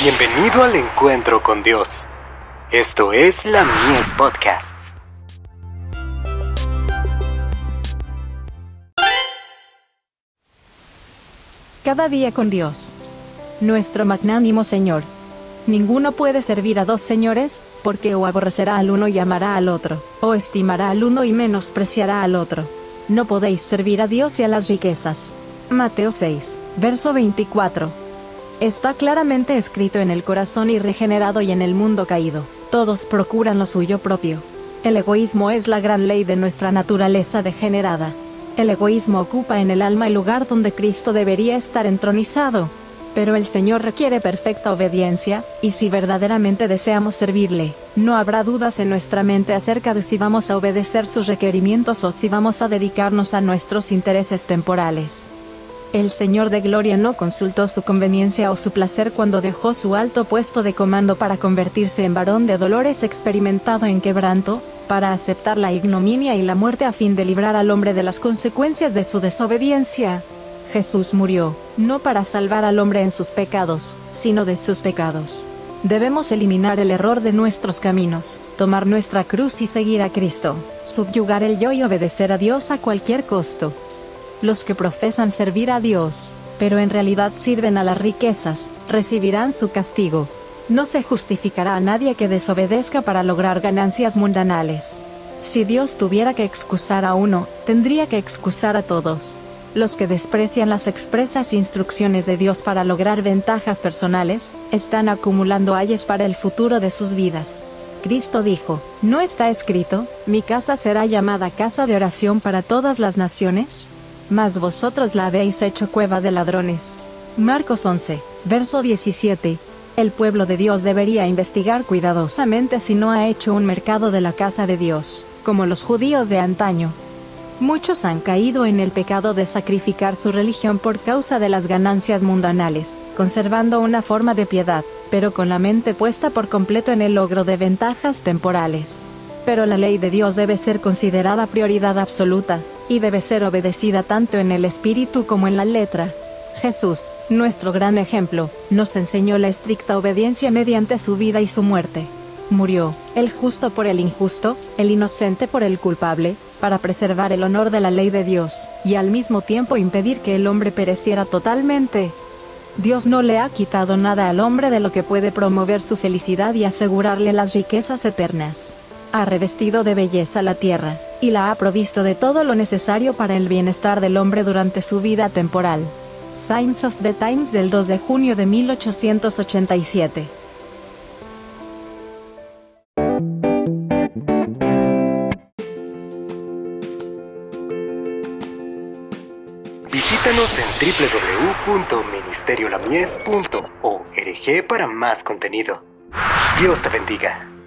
Bienvenido al encuentro con Dios. Esto es la Mies Podcasts. Cada día con Dios. Nuestro magnánimo Señor. Ninguno puede servir a dos señores, porque o aborrecerá al uno y amará al otro, o estimará al uno y menospreciará al otro. No podéis servir a Dios y a las riquezas. Mateo 6, verso 24. Está claramente escrito en el corazón irregenerado y en el mundo caído. Todos procuran lo suyo propio. El egoísmo es la gran ley de nuestra naturaleza degenerada. El egoísmo ocupa en el alma el lugar donde Cristo debería estar entronizado. Pero el Señor requiere perfecta obediencia, y si verdaderamente deseamos servirle, no habrá dudas en nuestra mente acerca de si vamos a obedecer sus requerimientos o si vamos a dedicarnos a nuestros intereses temporales. El Señor de Gloria no consultó su conveniencia o su placer cuando dejó su alto puesto de comando para convertirse en varón de dolores experimentado en quebranto, para aceptar la ignominia y la muerte a fin de librar al hombre de las consecuencias de su desobediencia. Jesús murió, no para salvar al hombre en sus pecados, sino de sus pecados. Debemos eliminar el error de nuestros caminos, tomar nuestra cruz y seguir a Cristo, subyugar el yo y obedecer a Dios a cualquier costo. Los que profesan servir a Dios, pero en realidad sirven a las riquezas, recibirán su castigo. No se justificará a nadie que desobedezca para lograr ganancias mundanales. Si Dios tuviera que excusar a uno, tendría que excusar a todos. Los que desprecian las expresas instrucciones de Dios para lograr ventajas personales, están acumulando ayes para el futuro de sus vidas. Cristo dijo, ¿no está escrito, mi casa será llamada casa de oración para todas las naciones? Mas vosotros la habéis hecho cueva de ladrones. Marcos 11, verso 17. El pueblo de Dios debería investigar cuidadosamente si no ha hecho un mercado de la casa de Dios, como los judíos de antaño. Muchos han caído en el pecado de sacrificar su religión por causa de las ganancias mundanales, conservando una forma de piedad, pero con la mente puesta por completo en el logro de ventajas temporales pero la ley de Dios debe ser considerada prioridad absoluta, y debe ser obedecida tanto en el espíritu como en la letra. Jesús, nuestro gran ejemplo, nos enseñó la estricta obediencia mediante su vida y su muerte. Murió, el justo por el injusto, el inocente por el culpable, para preservar el honor de la ley de Dios, y al mismo tiempo impedir que el hombre pereciera totalmente. Dios no le ha quitado nada al hombre de lo que puede promover su felicidad y asegurarle las riquezas eternas ha revestido de belleza la tierra, y la ha provisto de todo lo necesario para el bienestar del hombre durante su vida temporal. Signs of the Times del 2 de junio de 1887. Visítanos en www.ministeriolamies.org para más contenido. Dios te bendiga.